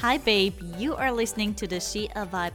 Hi, babe. You are listening to the She a Vibe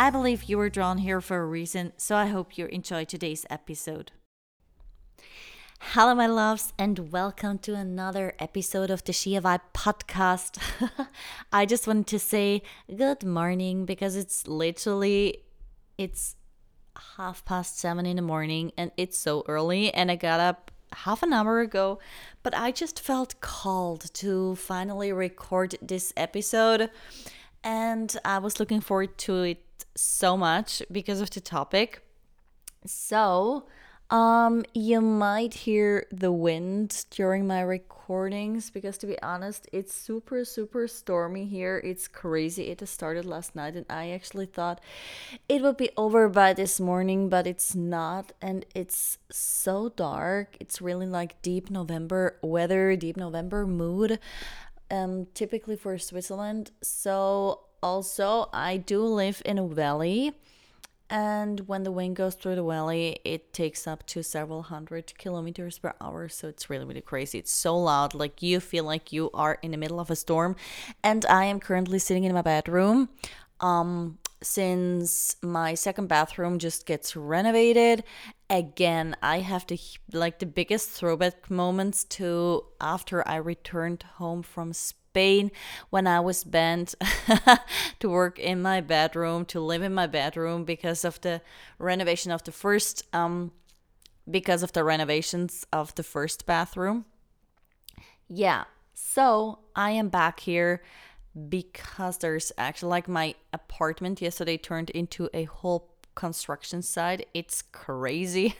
I believe you were drawn here for a reason, so I hope you enjoy today's episode. Hello, my loves, and welcome to another episode of the She a Vibe podcast. I just wanted to say good morning because it's literally it's half past seven in the morning and it's so early, and I got up half an hour ago, but I just felt called to finally record this episode and I was looking forward to it so much because of the topic. So, um, you might hear the wind during my recordings because, to be honest, it's super, super stormy here. It's crazy. It started last night, and I actually thought it would be over by this morning, but it's not. And it's so dark. It's really like deep November weather, deep November mood um, typically for Switzerland. So, also, I do live in a valley, and when the wind goes through the valley, it takes up to several hundred kilometers per hour. So, it's really, really crazy. It's so loud, like you feel like you are in the middle of a storm. And I am currently sitting in my bedroom. Um, since my second bathroom just gets renovated again i have the like the biggest throwback moments to after i returned home from spain when i was banned to work in my bedroom to live in my bedroom because of the renovation of the first um because of the renovations of the first bathroom. Yeah so i am back here because there's actually like my apartment yesterday turned into a whole construction site. It's crazy.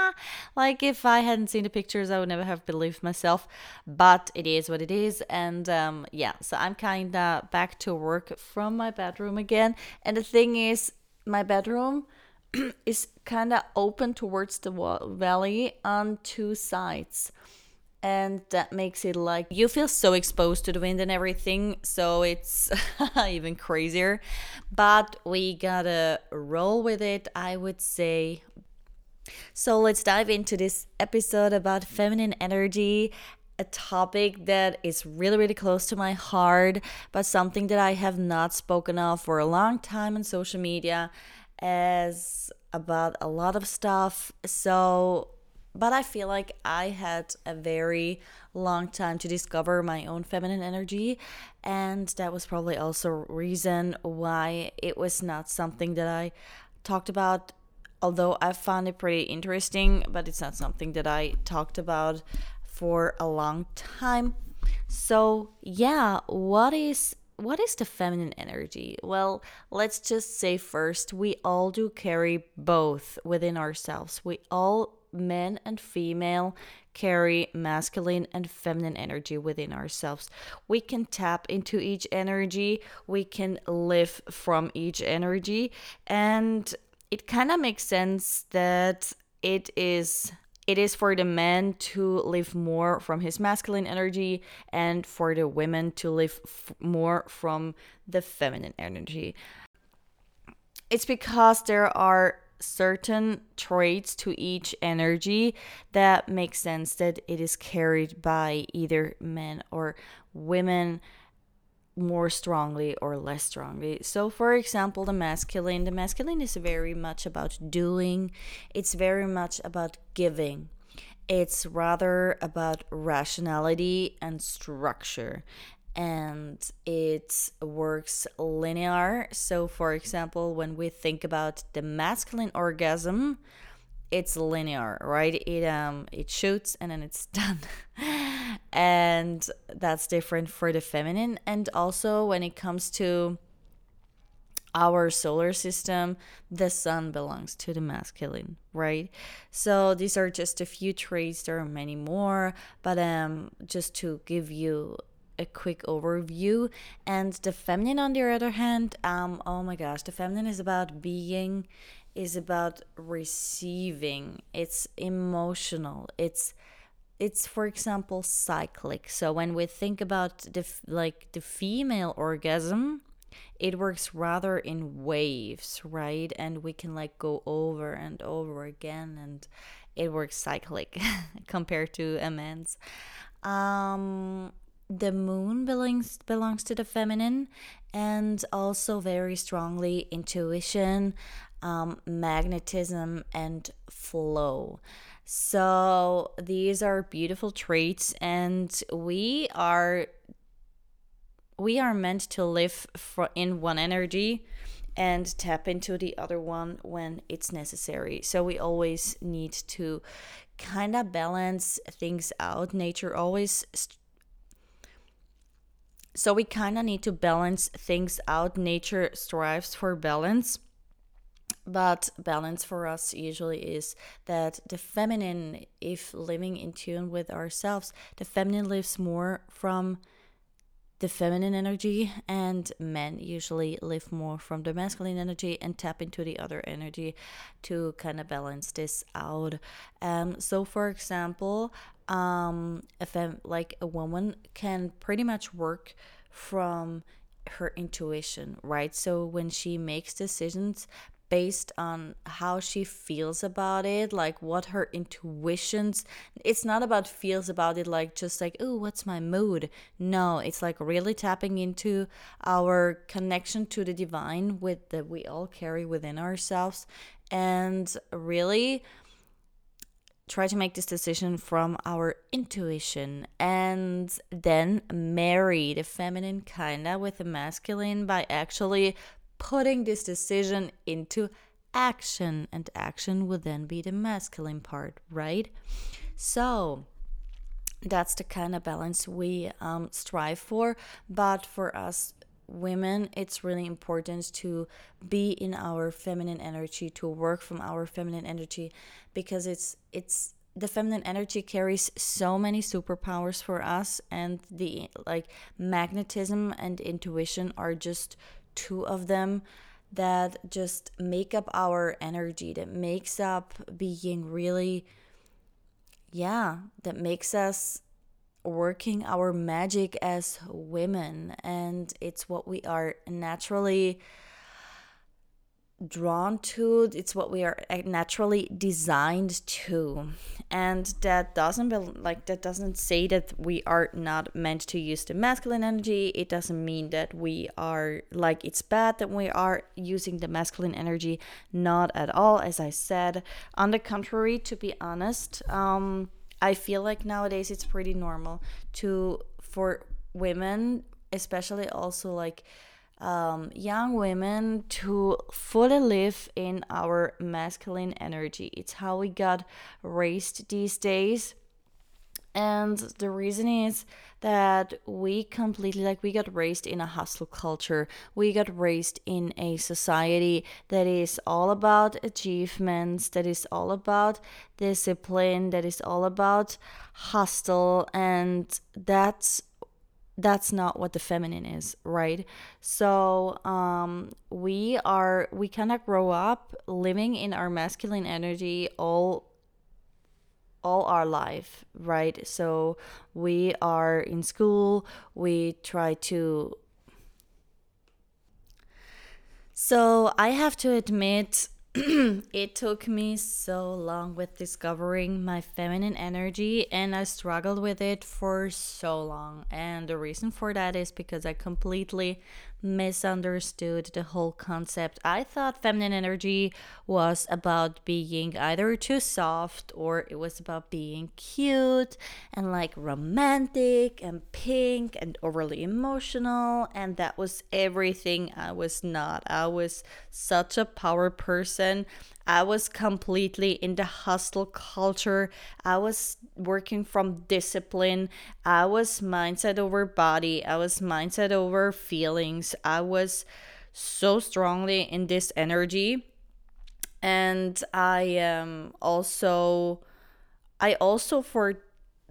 like if I hadn't seen the pictures, I would never have believed myself. But it is what it is, and um, yeah. So I'm kind of back to work from my bedroom again. And the thing is, my bedroom is kind of open towards the valley on two sides and that makes it like you feel so exposed to the wind and everything so it's even crazier. But we gotta roll with it i would say. So let's dive into this episode about feminine energy a topic that is really really close to my heart but something that i have not spoken of for a long time on social media as about a lot of stuff. So but I feel like I had a very long time to discover my own feminine energy and that was probably also reason why it was not something that I talked about although I found it pretty interesting but it's not something that I talked about for a long time so yeah what is what is the feminine energy? Well, let's just say first, we all do carry both within ourselves. We all men and female carry masculine and feminine energy within ourselves. We can tap into each energy, we can live from each energy, and it kind of makes sense that it is it is for the man to live more from his masculine energy and for the women to live f- more from the feminine energy. It's because there are certain traits to each energy that makes sense that it is carried by either men or women more strongly or less strongly. So, for example, the masculine, the masculine is very much about doing, it's very much about giving. It's rather about rationality and structure and it works linear. So, for example, when we think about the masculine orgasm, it's linear, right? It um it shoots and then it's done. and that's different for the feminine and also when it comes to our solar system, the sun belongs to the masculine, right? So these are just a few traits. There are many more, but um, just to give you a quick overview. And the feminine, on the other hand, um, oh my gosh, the feminine is about being, is about receiving. It's emotional. It's it's for example cyclic. So when we think about the like the female orgasm, it works rather in waves, right? And we can like go over and over again and it works cyclic compared to a man's. Um, the moon belongs belongs to the feminine and also very strongly intuition, um, magnetism, and flow. So these are beautiful traits, and we are we are meant to live for in one energy and tap into the other one when it's necessary. So we always need to kind of balance things out. Nature always. St- so we kind of need to balance things out. Nature strives for balance. But balance for us usually is that the feminine, if living in tune with ourselves, the feminine lives more from the feminine energy, and men usually live more from the masculine energy and tap into the other energy to kind of balance this out. Um, so, for example, um, if I'm like a woman can pretty much work from her intuition, right? So when she makes decisions based on how she feels about it, like what her intuitions. It's not about feels about it like just like, "Oh, what's my mood?" No, it's like really tapping into our connection to the divine with that we all carry within ourselves and really try to make this decision from our intuition and then marry the feminine kinda with the masculine by actually putting this decision into action, and action would then be the masculine part, right? So, that's the kind of balance we um, strive for. But for us women, it's really important to be in our feminine energy, to work from our feminine energy, because it's it's the feminine energy carries so many superpowers for us and the like magnetism and intuition are just two of them that just make up our energy, that makes up being really, yeah, that makes us working our magic as women. And it's what we are naturally drawn to it's what we are eh, naturally designed to. And that doesn't be, like that doesn't say that we are not meant to use the masculine energy. It doesn't mean that we are like it's bad that we are using the masculine energy. Not at all as i said. On the contrary to be honest um i feel like nowadays it's pretty normal to for women especially also like um, young women to fully live in our masculine energy. It's how we got raised these days. And the reason is that we completely, like, we got raised in a hustle culture. We got raised in a society that is all about achievements, that is all about discipline, that is all about hustle. And that's that's not what the feminine is right so um we are we kind of grow up living in our masculine energy all all our life right so we are in school we try to so i have to admit it took me so long with discovering my feminine energy and I struggled with it for so long. And the reason for that is because I completely misunderstood the whole concept. I thought feminine energy was about being either too soft or it was about being cute and like romantic and pink and overly emotional. And that was everything I was not. I was such a power person. I was completely in the hustle culture. I was working from discipline. I was mindset over body. I was mindset over feelings. I was so strongly in this energy. And I um also I also for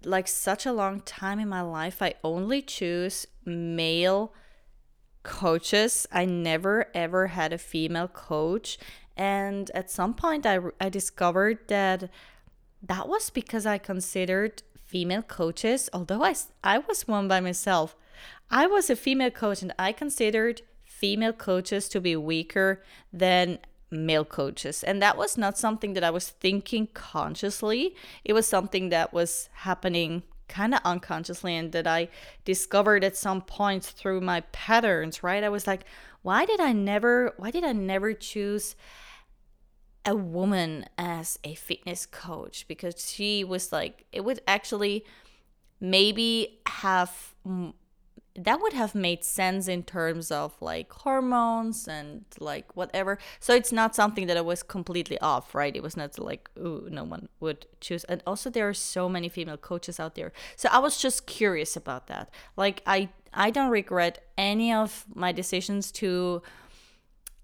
like such a long time in my life, I only choose male coaches. I never ever had a female coach. And at some point, I, I discovered that that was because I considered female coaches, although I, I was one by myself, I was a female coach and I considered female coaches to be weaker than male coaches. And that was not something that I was thinking consciously. It was something that was happening kind of unconsciously and that I discovered at some points through my patterns, right? I was like, why did I never why did I never choose a woman as a fitness coach because she was like it would actually maybe have that would have made sense in terms of like hormones and like whatever. So it's not something that I was completely off, right? It was not like, ooh, no one would choose. And also there are so many female coaches out there. So I was just curious about that. Like I I don't regret any of my decisions to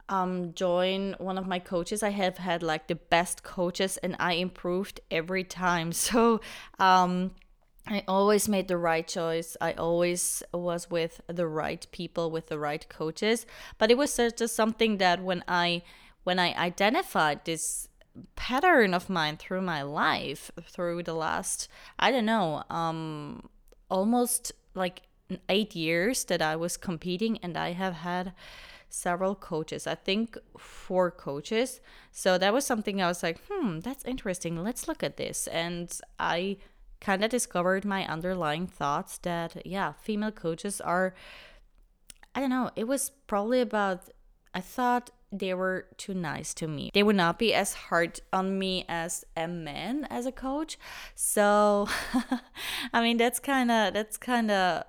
um join one of my coaches. I have had like the best coaches and I improved every time. So um I always made the right choice. I always was with the right people, with the right coaches. But it was just something that when I when I identified this pattern of mine through my life, through the last I don't know, um, almost like eight years that I was competing, and I have had several coaches. I think four coaches. So that was something I was like, hmm, that's interesting. Let's look at this, and I kind of discovered my underlying thoughts that yeah female coaches are i don't know it was probably about i thought they were too nice to me they would not be as hard on me as a man as a coach so i mean that's kind of that's kind of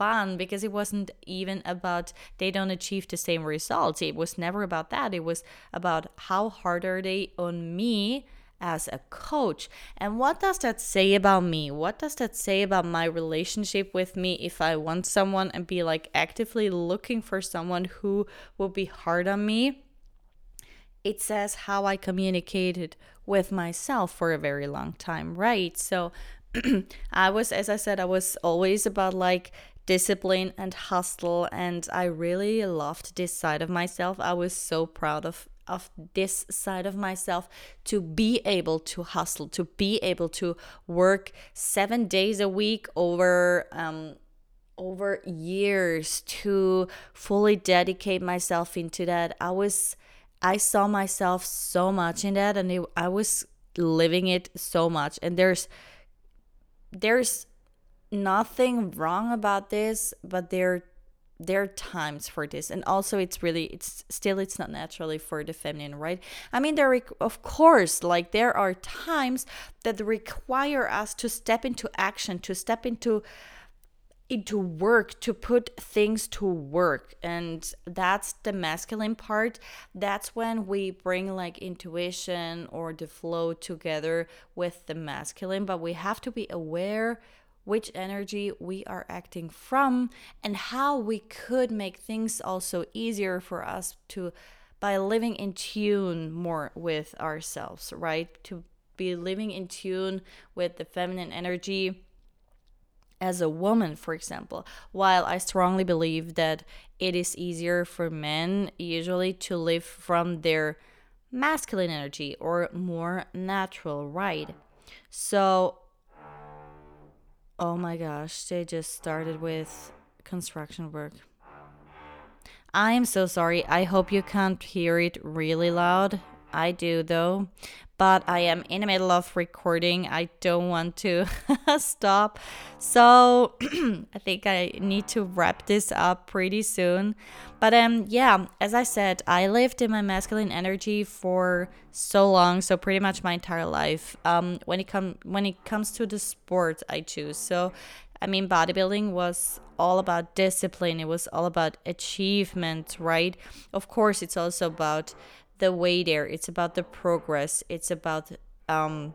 fun because it wasn't even about they don't achieve the same results it was never about that it was about how hard are they on me as a coach. And what does that say about me? What does that say about my relationship with me if I want someone and be like actively looking for someone who will be hard on me? It says how I communicated with myself for a very long time, right? So I was, as I said, I was always about like discipline and hustle and I really loved this side of myself. I was so proud of of this side of myself to be able to hustle, to be able to work seven days a week over um, over years to fully dedicate myself into that. I was I saw myself so much in that and it, I was living it so much and there's there's nothing wrong about this, but there there are times for this. And also it's really it's still it's not naturally for the feminine right? I mean there of course like there are times that require us to step into action to step into into work to put things to work. And that's the masculine part. That's when we bring like intuition or the flow together with the masculine but we have to be aware which energy we are acting from, and how we could make things also easier for us to by living in tune more with ourselves, right? To be living in tune with the feminine energy as a woman, for example. While I strongly believe that it is easier for men usually to live from their masculine energy or more natural, right? So Oh my gosh, they just started with construction work. I am so sorry. I hope you can't hear it really loud. I do though, but I am in the middle of recording. I don't want to stop. So I think I need to wrap this up pretty soon. But um yeah, as I said, I lived in my masculine energy for so long, so pretty much my entire life. Um when it come when it comes to the sport I choose. So I mean bodybuilding was all about discipline. It was all about achievement, right? Of course, it's also about the way there. It's about the progress. It's about um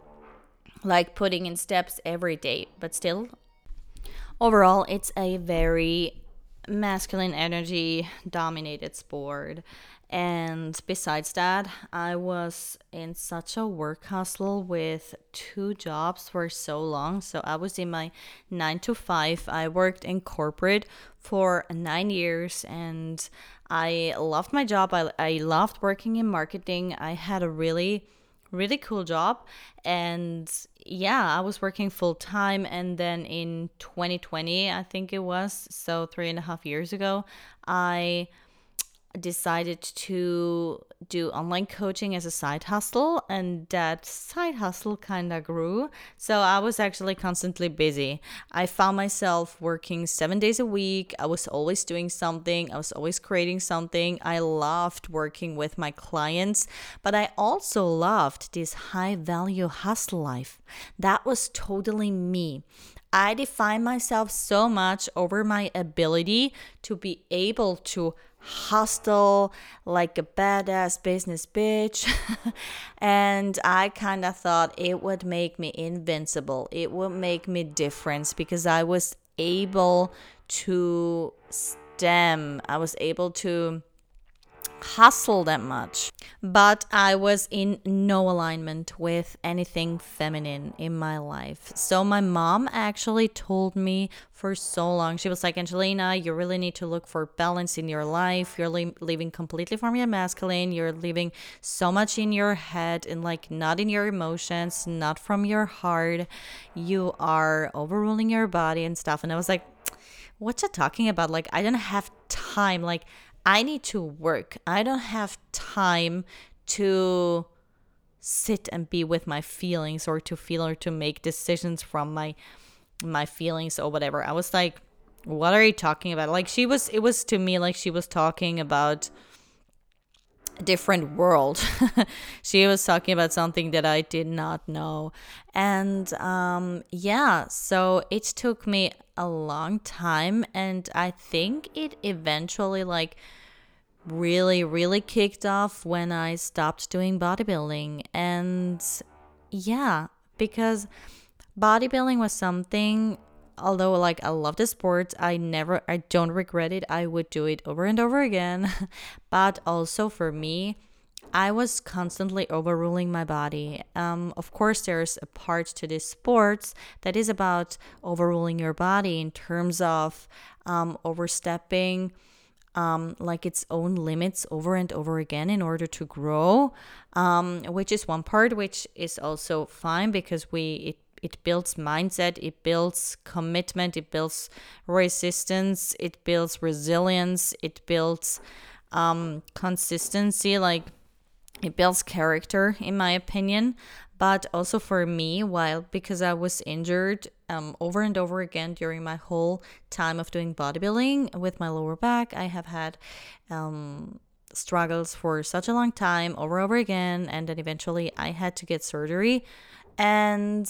like putting in steps every day, but still overall it's a very masculine energy dominated sport. And besides that, I was in such a work hustle with two jobs for so long. So I was in my nine to five. I worked in corporate for nine years and I loved my job. I, I loved working in marketing. I had a really, really cool job. And yeah, I was working full time. And then in 2020, I think it was, so three and a half years ago, I decided to do online coaching as a side hustle and that side hustle kind of grew. So i was actually constantly busy. I found myself working 7 days a week. I was always doing something. I was always creating something. I loved working with my clients but i also loved this high value hustle life. That was totally me. I define myself so much over my ability to be able to hustle like a badass business bitch. and I kind of thought it would make me invincible. It would make me different because I was able to stem, I was able to hustle that much. But I was in no alignment with anything feminine in my life. So my mom actually told me for so long, she was like, Angelina, you really need to look for balance in your life. You're li- living completely from your masculine. You're living so much in your head and like not in your emotions, not from your heart. You are overruling your body and stuff. And I was like, what you talking about? Like, I don't have time. Like, I need to work. I don't have time to sit and be with my feelings or to feel or to make decisions from my my feelings or whatever. I was like, what are you talking about? Like she was it was to me like she was talking about a different world. she was talking about something that I did not know. And um yeah, so it took me a long time and I think it eventually like really really kicked off when I stopped doing bodybuilding. And yeah because bodybuilding was something although like I love the sport I never I don't regret it. I would do it over and over again. But also for me I was constantly overruling my body. Um, of course, there's a part to this sports that is about overruling your body in terms of um, overstepping um, like its own limits over and over again in order to grow, um, which is one part, which is also fine because we it it builds mindset, it builds commitment, it builds resistance, it builds resilience, it builds um, consistency. Like it builds character in my opinion but also for me while because i was injured um, over and over again during my whole time of doing bodybuilding with my lower back i have had um, struggles for such a long time over and over again and then eventually i had to get surgery. And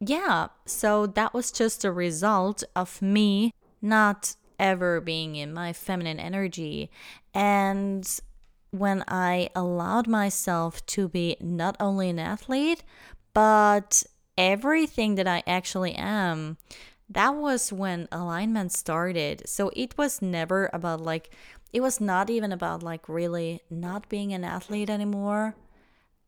yeah so that was just a result of me not ever being in my feminine energy. And when I allowed myself to be not only an athlete, but everything that I actually am, that was when alignment started. So it was never about like, it was not even about like really not being an athlete anymore.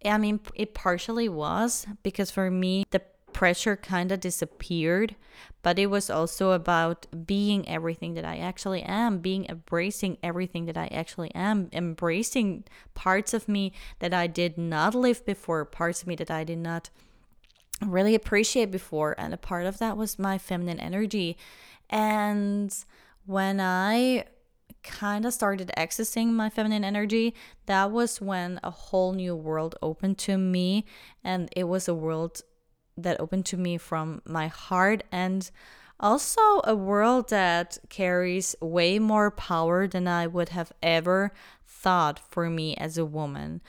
I mean, it partially was because for me, the pressure kind of disappeared, but it was also about being everything that I actually am, being embracing everything that I actually am, embracing parts of me that I did not live before, parts of me that I did not really appreciate before. And a part of that was my feminine energy. And when I kind of started accessing my feminine energy, that was when a whole new world opened to me. And it was a world that opened to me from my heart and also a world that carries way more power than I would have ever thought for me as a woman.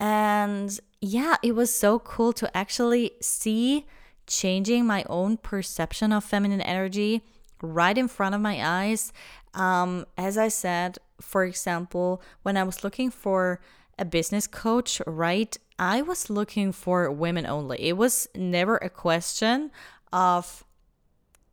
And yeah, it was so cool to actually see changing my own perception of feminine energy right in front of my eyes. Um, as I said, for example, when I was looking for a business coach, right? I was looking for women only. It was never a question of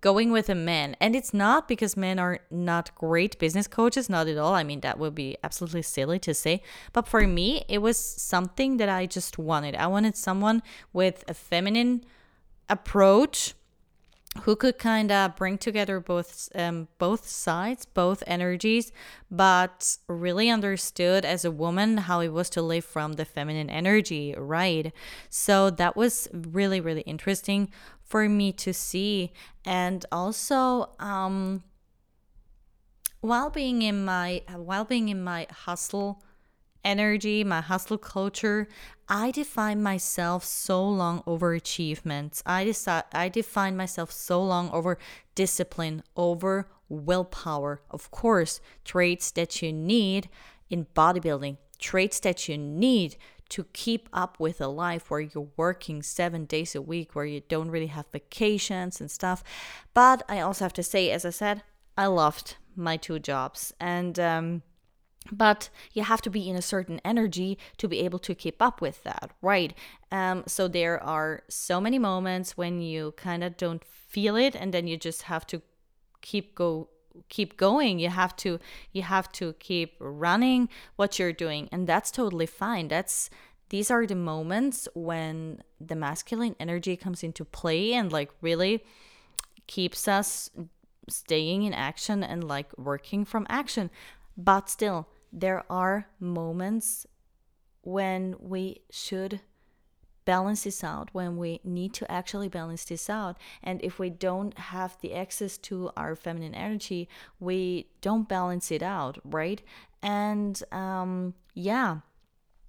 going with a man. And it's not because men are not great business coaches, not at all. I mean, that would be absolutely silly to say. But for me, it was something that I just wanted. I wanted someone with a feminine approach who could kind of bring together both um, both sides, both energies, but really understood as a woman how it was to live from the feminine energy, right? So that was really really interesting for me to see and also um while being in my while being in my hustle energy my hustle culture i define myself so long over achievements i decide i define myself so long over discipline over willpower of course traits that you need in bodybuilding traits that you need to keep up with a life where you're working seven days a week, where you don't really have vacations and stuff. But I also have to say, as I said, I loved my two jobs. And, um, but you have to be in a certain energy to be able to keep up with that right? Um, so there are so many moments when you kind of don't feel it and then you just have to keep go keep going. You have to you have to keep running what you're doing and that's totally fine. That's these are the moments when the masculine energy comes into play and like really keeps us staying in action and like working from action but still there are moments when we should balance this out when we need to actually balance this out. And if we don't have the access to our feminine energy we don't balance it out right? And um yeah.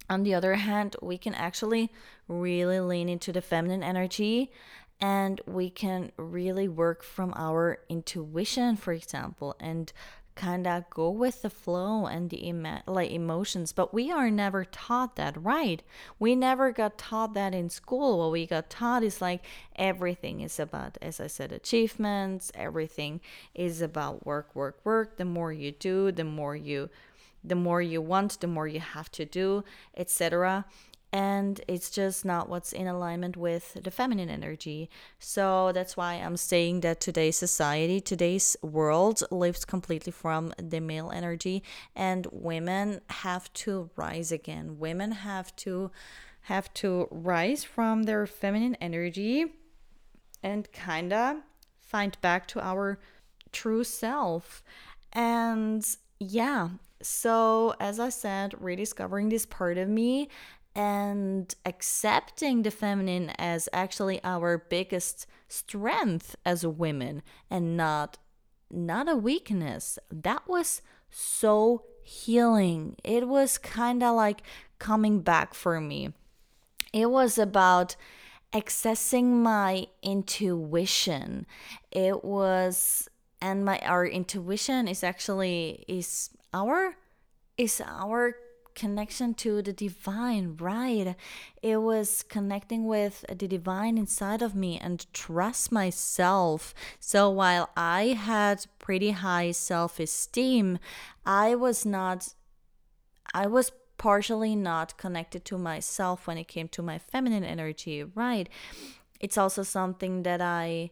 On the other hand we can actually really lean into the feminine energy and we can really work from our intuition for example and kind of go with the flow and the emo- like emotions but we are never taught that right? We never got taught that in school. What we got taught is like everything is about as i said achievements. Everything is about work work work. The more you do the more you the more you want the more you have to do etc and it's just not what's in alignment with the feminine energy. So that's why I'm saying that today's society, today's world lives completely from the male energy and women have to rise again. Women have to have to rise from their feminine energy and kind of find back to our true self. And yeah, so as I said, rediscovering this part of me and accepting the feminine as actually our biggest strength as women and not not a weakness. That was so healing. It was kind of like coming back for me. It was about accessing my intuition. It was and my our intuition is actually is our is our connection to the divine, right? It was connecting with the divine inside of me and trust myself. So while I had pretty high self esteem, I was not, I was partially not connected to myself when it came to my feminine energy, right? It's also something that I,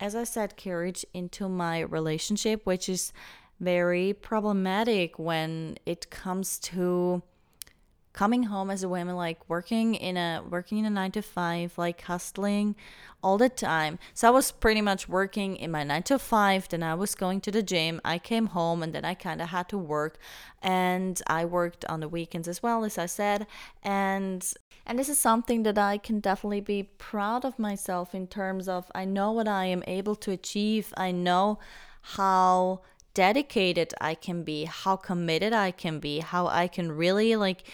as I said, carried into my relationship, which is very problematic when it comes to coming home as a woman like working in a working in a 9 to 5 like hustling all the time. So i was pretty much working in my 9 to 5 then i was going to the gym i came home and then i kind of had to work and i worked on the weekends as well as i said and and this is something that i can definitely be proud of myself in terms of i know what i am able to achieve i know how dedicated I can be, how committed I can be, how I can really like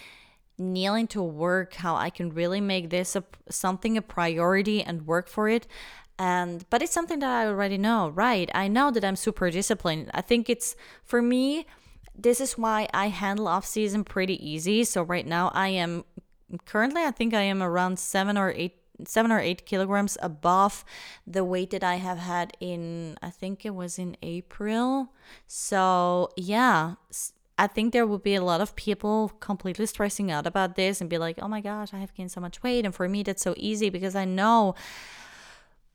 kneeling to work, how I can really make this a, something a priority and work for it. And but it's something that I already know, right? I know that I'm super disciplined. I think it's for me this is why I handle off season pretty easy. So right now I am currently I think I am around 7 or 8 seven or eight kilograms above the weight that I have had in, I think it was in April. So, yeah, I think there will be a lot of people completely stressing out about this and be like, oh my gosh, I have gained so much weight. And for me, that's so easy because I know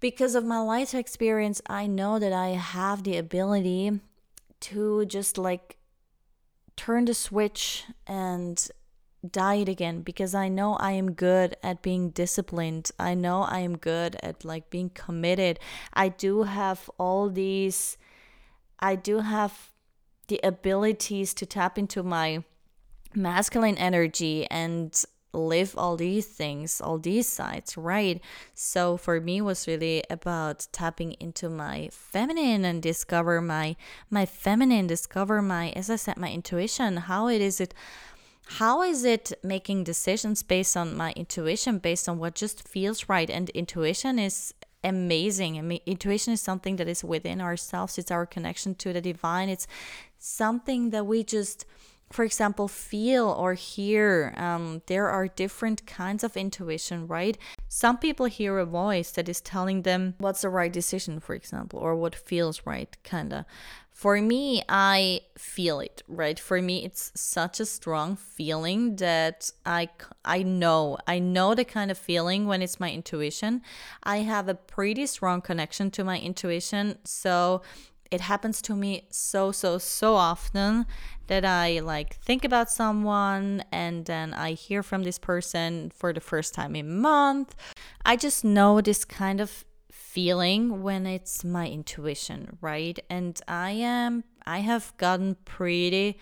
because of my life experience, I know that I have the ability to just like turn the switch and diet again because I know I am good at being disciplined. I know I am good at like being committed. I do have all these I do have the abilities to tap into my masculine energy and live all these things all these sides right so for me was really about tapping into my feminine and discover my my feminine discover my as i said my intuition how it is it how is it making decisions based on my intuition based on what just feels right and intuition is amazing i mean intuition is something that is within ourselves it's our connection to the divine it's something that we just for example, feel or hear. Um, there are different kinds of intuition, right? Some people hear a voice that is telling them what's the right decision, for example, or what feels right, kind of. For me, I feel it, right? For me, it's such a strong feeling that I, I know, I know the kind of feeling when it's my intuition. I have a pretty strong connection to my intuition. So it happens to me so so so often that I like think about someone and then I hear from this person for the first time in a month. I just know this kind of feeling when it's my intuition, right? And I am I have gotten pretty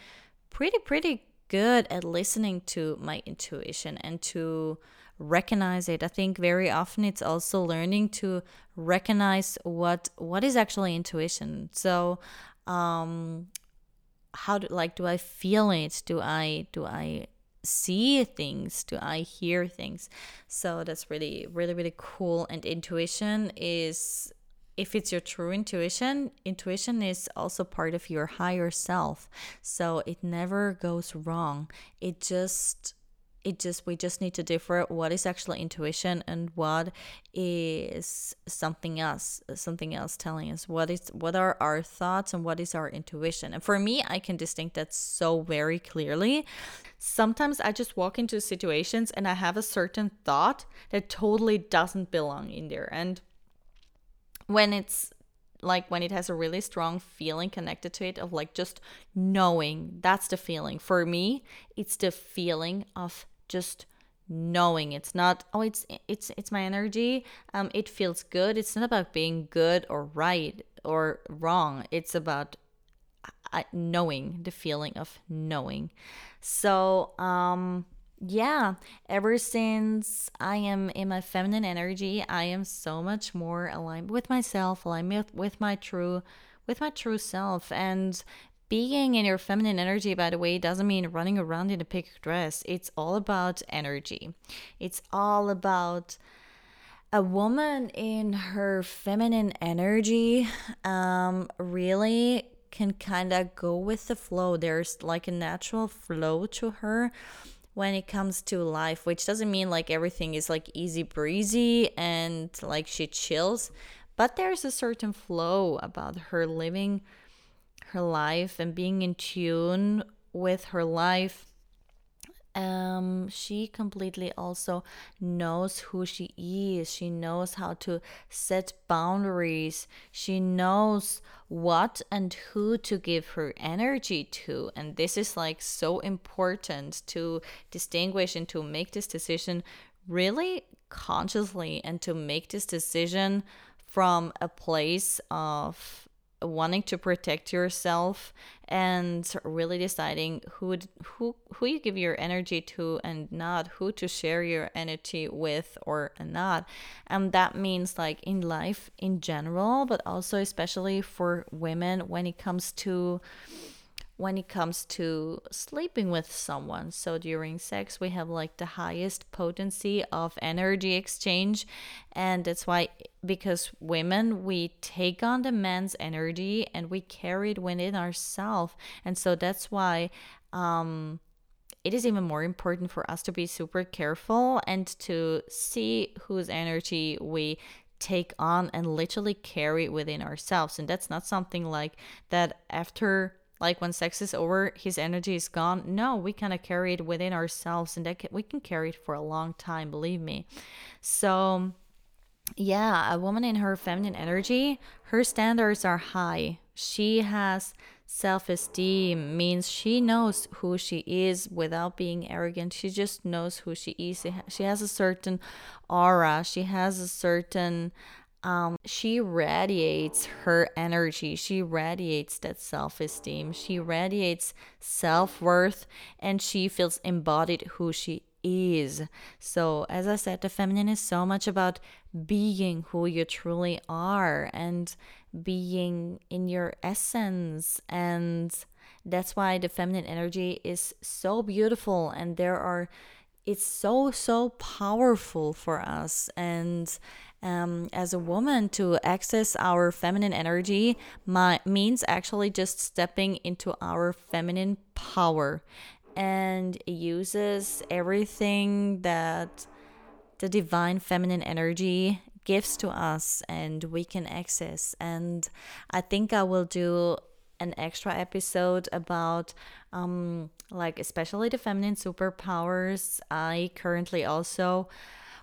pretty pretty good at listening to my intuition and to recognize it. I think very often it's also learning to recognize what what is actually intuition. So um how do like do I feel it? Do I do I see things? Do I hear things? So that's really really really cool and intuition is if it's your true intuition, intuition is also part of your higher self. So it never goes wrong. It just it just we just need to differ what is actually intuition and what is something else something else telling us. What is what are our thoughts and what is our intuition? And for me i can distinct that so very clearly. Sometimes i just walk into situations and i have a certain thought that totally doesn't belong in there. And when it's like when it has a really strong feeling connected to it of like just knowing that's the feeling. For me it's the feeling of just knowing. It's not oh it's it's it's my energy. Um it feels good. It's not about being good or right or wrong. It's about uh, knowing the feeling of knowing. So um yeah ever since i am in my feminine energy i am so much more aligned with myself aligned with, with my true with my true self. And being in your feminine energy, by the way, doesn't mean running around in a pink dress. It's all about energy. It's all about a woman in her feminine energy um, really can kind of go with the flow. There's like a natural flow to her when it comes to life, which doesn't mean like everything is like easy breezy and like she chills, but there's a certain flow about her living her life and being in tune with her life um she completely also knows who she is. She knows how to set boundaries. She knows what and who to give her energy to. And this is like so important to distinguish and to make this decision really consciously and to make this decision from a place of wanting to protect yourself and really deciding who who who you give your energy to and not who to share your energy with or not and that means like in life in general but also especially for women when it comes to when it comes to sleeping with someone. So during sex, we have like the highest potency of energy exchange. And that's why, because women, we take on the man's energy and we carry it within ourselves. And so that's why. Um, it is even more important for us to be super careful and to see whose energy we take on and literally carry within ourselves. And that's not something like that after like when sex is over his energy is gone no we kind of carry it within ourselves and that can, we can carry it for a long time believe me so yeah, a woman in her feminine energy, her standards are high. She has self esteem, means she knows who she is without being arrogant. She just knows who she is. She has a certain aura, she has a certain. Um, she radiates her energy. She radiates that self esteem. She radiates self worth and she feels embodied who she is. So, as I said, the feminine is so much about being who you truly are and being in your essence. And that's why the feminine energy is so beautiful. And there are, it's so, so powerful for us. And um, as a woman, to access our feminine energy my, means actually just stepping into our feminine power and uses everything that the divine feminine energy gives to us and we can access. And I think I will do an extra episode about um like especially the feminine superpowers. I currently also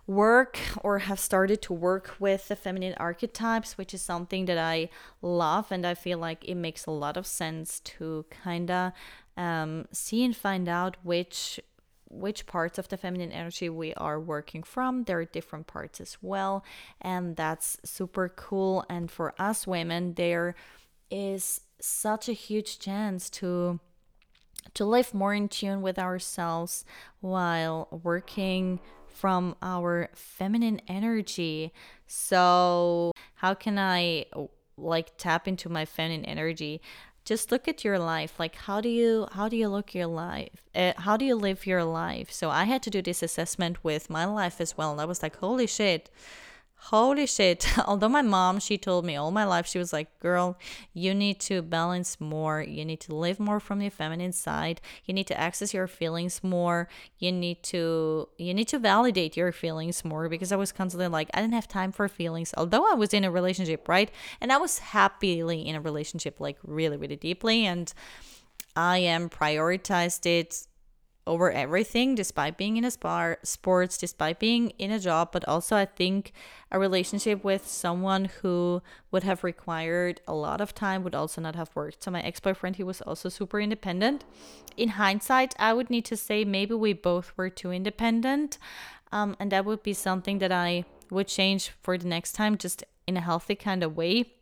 work or have started to work with the feminine archetypes, which is something that I love and I feel like it makes a lot of sense to kind of um, see and find out which which parts of the feminine energy we are working from. There are different parts as well, and that's super cool. And for us women, there is such a huge chance to to live more in tune with ourselves while working from our feminine energy. So, how can I like tap into my feminine energy? Just look at your life like how do you how do you look your life uh, how do you live your life? So i had to do this assessment with my life as well and i was like holy shit holy shit. Although my mom she told me all my life she was like girl you need to balance more. You need to live more from the feminine side. You need to access your feelings more. You need to you need to validate your feelings more. Because i was constantly like i didn't have time for feelings. Although i was in a relationship right? And i was happily in a relationship like really really deeply and i am prioritized it over everything despite being in a spar- sports despite being in a job but also i think a relationship with someone who would have required a lot of time would also not have worked. So my ex-boyfriend he was also super independent. In hindsight i would need to say maybe we both were too independent um, and that would be something that i would change for the next time just in a healthy kind of way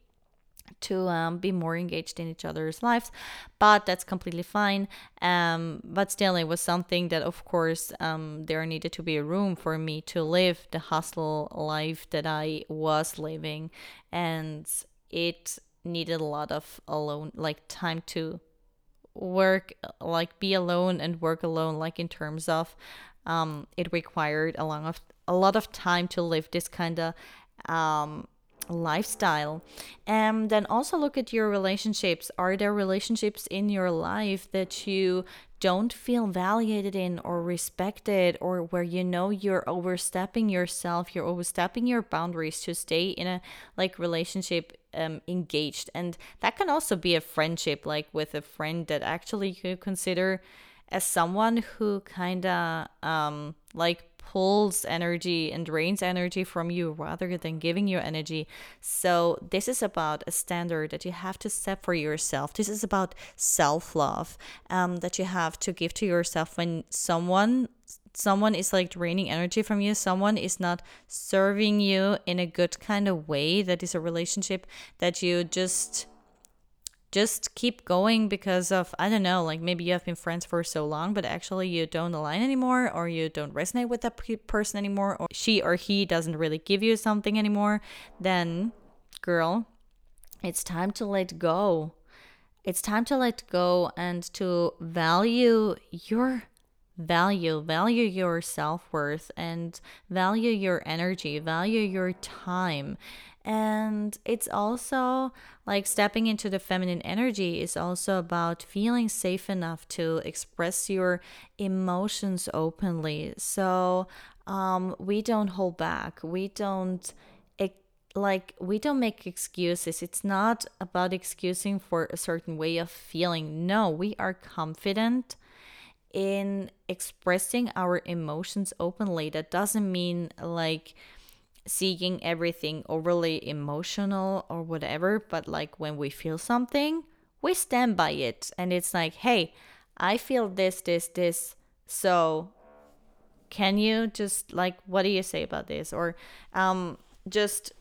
to um, be more engaged in each other's lives but that's completely fine. Um, but still it was something that of course um, there needed to be a room for me to live the hustle life that i was living. And it needed a lot of alone like time to work like be alone and work alone like in terms of um, it required a lot of a lot of time to live this kind of um, lifestyle. And then also look at your relationships. Are there relationships in your life that you don't feel validated in or respected or where you know you're overstepping yourself you're overstepping your boundaries to stay in a like relationship um, engaged? And that can also be a friendship like with a friend that actually you consider as someone who kind of um like pulls energy and drains energy from you rather than giving you energy. So, this is about a standard that you have to set for yourself. This is about self love um, that you have to give to yourself when someone someone is like draining energy from you someone is not serving you in a good kind of way that is a relationship that you just just keep going because of I don't know, like maybe you have been friends for so long, but actually you don't align anymore, or you don't resonate with that person anymore, or she or he doesn't really give you something anymore, then, girl, it's time to let go. It's time to let go and to value your value, value your self worth, and value your energy, value your time. And it's also like stepping into the feminine energy is also about feeling safe enough to express your emotions openly. So um, we don't hold back. We don't like we don't make excuses it's not about excusing for a certain way of feeling no we are confident in expressing our emotions openly that doesn't mean like seeking everything overly emotional or whatever, but like when we feel something, we stand by it. And it's like, hey, I feel this, this, this. So can you just like, what do you say about this? Or um, just,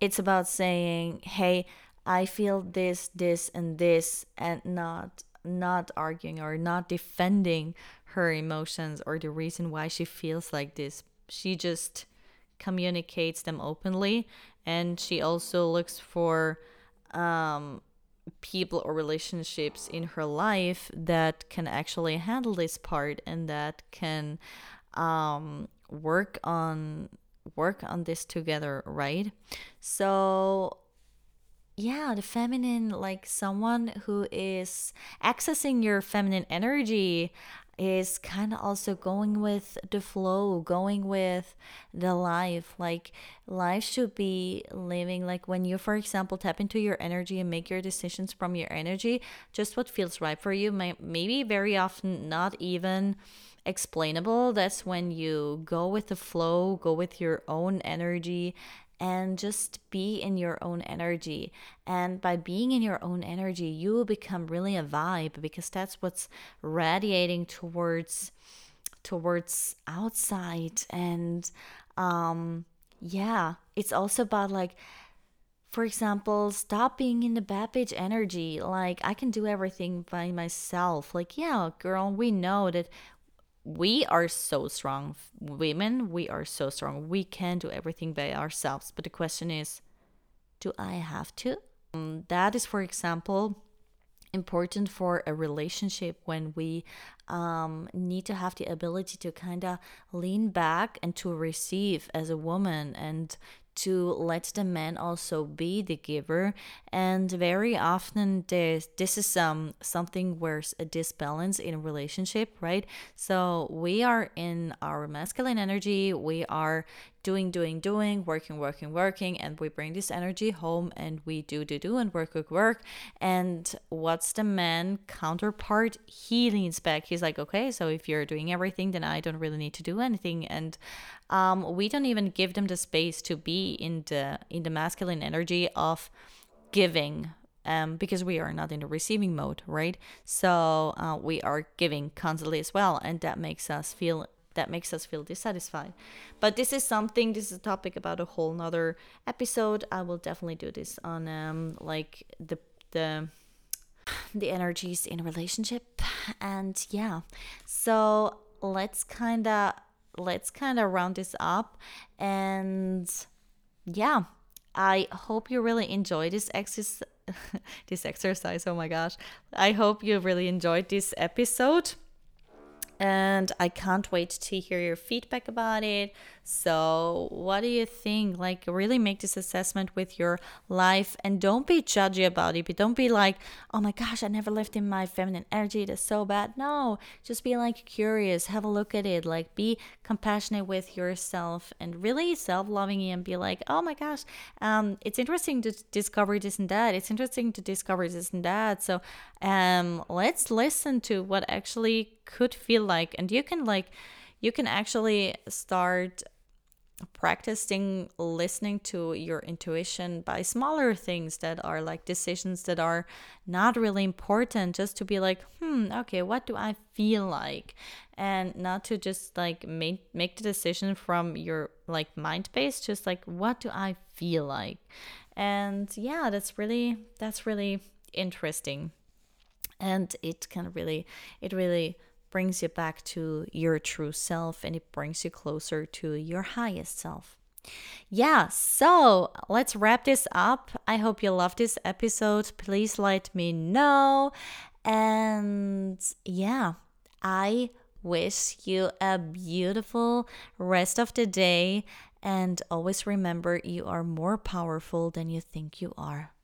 it's about saying, hey, I feel this, this, and this, and not not arguing or not defending her emotions or the reason why she feels like this. She just communicates them openly and she also looks for um, people or relationships in her life that can actually handle this part and that can um, work on work on this together right? So yeah the feminine like someone who is accessing your feminine energy is kind of also going with the flow, going with the life. Like, life should be living like when you, for example, tap into your energy and make your decisions from your energy, just what feels right for you. May- maybe very often not even explainable. That's when you go with the flow, go with your own energy and just be in your own energy. And by being in your own energy, you will become really a vibe because that's what's radiating towards towards outside and um yeah, it's also about like for example, stop being in the bitch energy. Like, I can do everything by myself. Like, yeah, girl, we know that we are so strong. Women we are so strong. We can do everything by ourselves. But the question is do i have to? Um, that is for example important for a relationship when we um, need to have the ability to kind of lean back and to receive as a woman and to let the man also be the giver. And very often this this is um something where a disbalance in a relationship right? So we are in our masculine energy. We are doing, doing, doing, working, working, working, and we bring this energy home and we do, do, do, and work, work, work. And what's the man counterpart? He leans back. He's like, okay, so if you're doing everything, then I don't really need to do anything. And um, we don't even give them the space to be in the in the masculine energy of giving um, because we are not in the receiving mode, right? So uh, we are giving constantly as well, and that makes us feel that makes us feel dissatisfied. But this is something, this is a topic about a whole nother episode. I will definitely do this on um like the the the energies in a relationship. And yeah. So let's kinda let's kinda round this up and yeah. I hope you really enjoy this exercise this exercise. Oh my gosh. I hope you really enjoyed this episode and I can't wait to hear your feedback about it. So, what do you think? Like, really make this assessment with your life and don't be judgy about it. But don't be like, oh my gosh, I never lived in my feminine energy. That's so bad. No, just be like curious, have a look at it. Like, be compassionate with yourself and really self loving and be like, oh my gosh, um, it's interesting to discover this and that. It's interesting to discover this and that. So, um, let's listen to what actually could feel like. And you can, like, you can actually start practicing listening to your intuition by smaller things that are like decisions that are not really important just to be like hmm okay what do i feel like? And not to just like make make the decision from your like mind base just like what do i feel like? And yeah that's really that's really interesting. And it can really it really brings you back to your true self and it brings you closer to your highest self. Yeah, so let's wrap this up. I hope you love this episode. Please let me know. And yeah, I wish you a beautiful rest of the day. And always remember you are more powerful than you think you are.